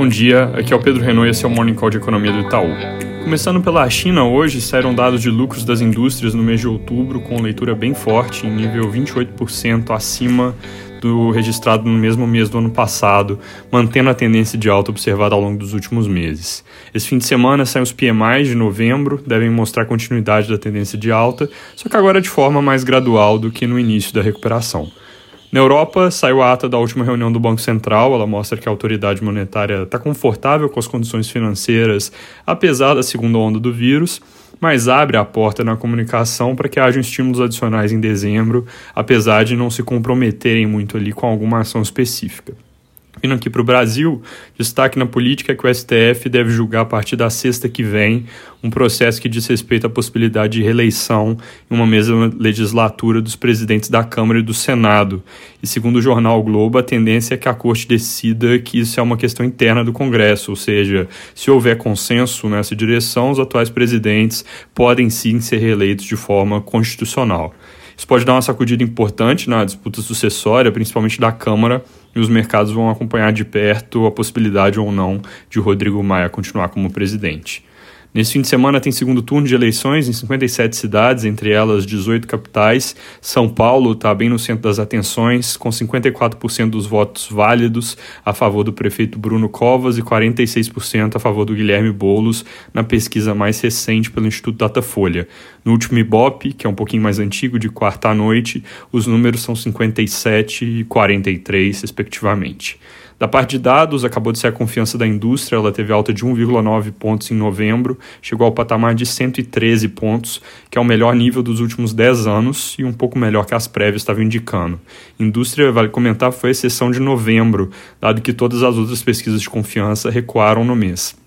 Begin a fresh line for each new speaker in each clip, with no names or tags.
Bom dia, aqui é o Pedro Renault e esse é o Morning Call de Economia do Itaú. Começando pela China, hoje saíram dados de lucros das indústrias no mês de outubro, com leitura bem forte, em nível 28% acima do registrado no mesmo mês do ano passado, mantendo a tendência de alta observada ao longo dos últimos meses. Esse fim de semana saem os PMIs de novembro, devem mostrar continuidade da tendência de alta, só que agora de forma mais gradual do que no início da recuperação. Na Europa, saiu a ata da última reunião do Banco Central. Ela mostra que a autoridade monetária está confortável com as condições financeiras, apesar da segunda onda do vírus, mas abre a porta na comunicação para que haja estímulos adicionais em dezembro, apesar de não se comprometerem muito ali com alguma ação específica. Vindo aqui para o Brasil, destaque na política é que o STF deve julgar a partir da sexta que vem um processo que diz respeito à possibilidade de reeleição em uma mesma legislatura dos presidentes da Câmara e do Senado. E segundo o jornal Globo, a tendência é que a Corte decida que isso é uma questão interna do Congresso, ou seja, se houver consenso nessa direção, os atuais presidentes podem sim ser reeleitos de forma constitucional. Isso pode dar uma sacudida importante na disputa sucessória, principalmente da Câmara, e os mercados vão acompanhar de perto a possibilidade ou não de Rodrigo Maia continuar como presidente. Nesse fim de semana tem segundo turno de eleições em 57 cidades, entre elas 18 capitais. São Paulo está bem no centro das atenções, com 54% dos votos válidos a favor do prefeito Bruno Covas e 46% a favor do Guilherme Boulos, na pesquisa mais recente pelo Instituto Datafolha. No último Ibope, que é um pouquinho mais antigo, de quarta à noite, os números são 57 e 43, respectivamente. Da parte de dados, acabou de ser a confiança da indústria, ela teve alta de 1,9 pontos em novembro, chegou ao patamar de 113 pontos, que é o melhor nível dos últimos 10 anos e um pouco melhor que as prévias estavam indicando. Indústria, vale comentar, foi exceção de novembro, dado que todas as outras pesquisas de confiança recuaram no mês.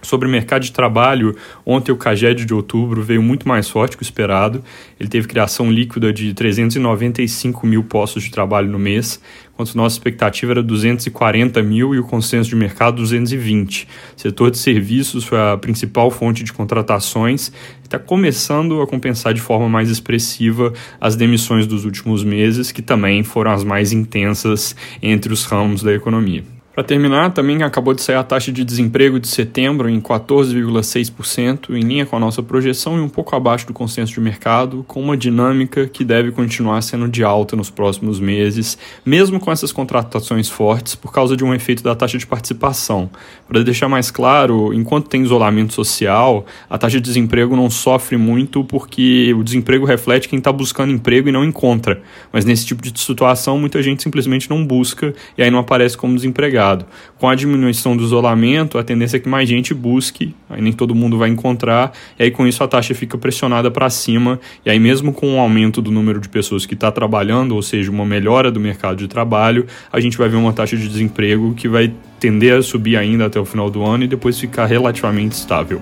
Sobre o mercado de trabalho, ontem o CAGED de outubro veio muito mais forte que o esperado. Ele teve criação líquida de 395 mil postos de trabalho no mês, enquanto nossa expectativa era 240 mil e o consenso de mercado 220. O setor de serviços foi a principal fonte de contratações e está começando a compensar de forma mais expressiva as demissões dos últimos meses, que também foram as mais intensas entre os ramos da economia. Para terminar, também acabou de sair a taxa de desemprego de setembro em 14,6%, em linha com a nossa projeção e um pouco abaixo do consenso de mercado, com uma dinâmica que deve continuar sendo de alta nos próximos meses, mesmo com essas contratações fortes, por causa de um efeito da taxa de participação. Para deixar mais claro, enquanto tem isolamento social, a taxa de desemprego não sofre muito porque o desemprego reflete quem está buscando emprego e não encontra. Mas nesse tipo de situação, muita gente simplesmente não busca e aí não aparece como desempregado mercado. Com a diminuição do isolamento, a tendência é que mais gente busque, aí nem todo mundo vai encontrar, e aí com isso a taxa fica pressionada para cima, e aí mesmo com o aumento do número de pessoas que está trabalhando, ou seja, uma melhora do mercado de trabalho, a gente vai ver uma taxa de desemprego que vai tender a subir ainda até o final do ano e depois ficar relativamente estável.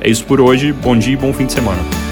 É isso por hoje, bom dia e bom fim de semana.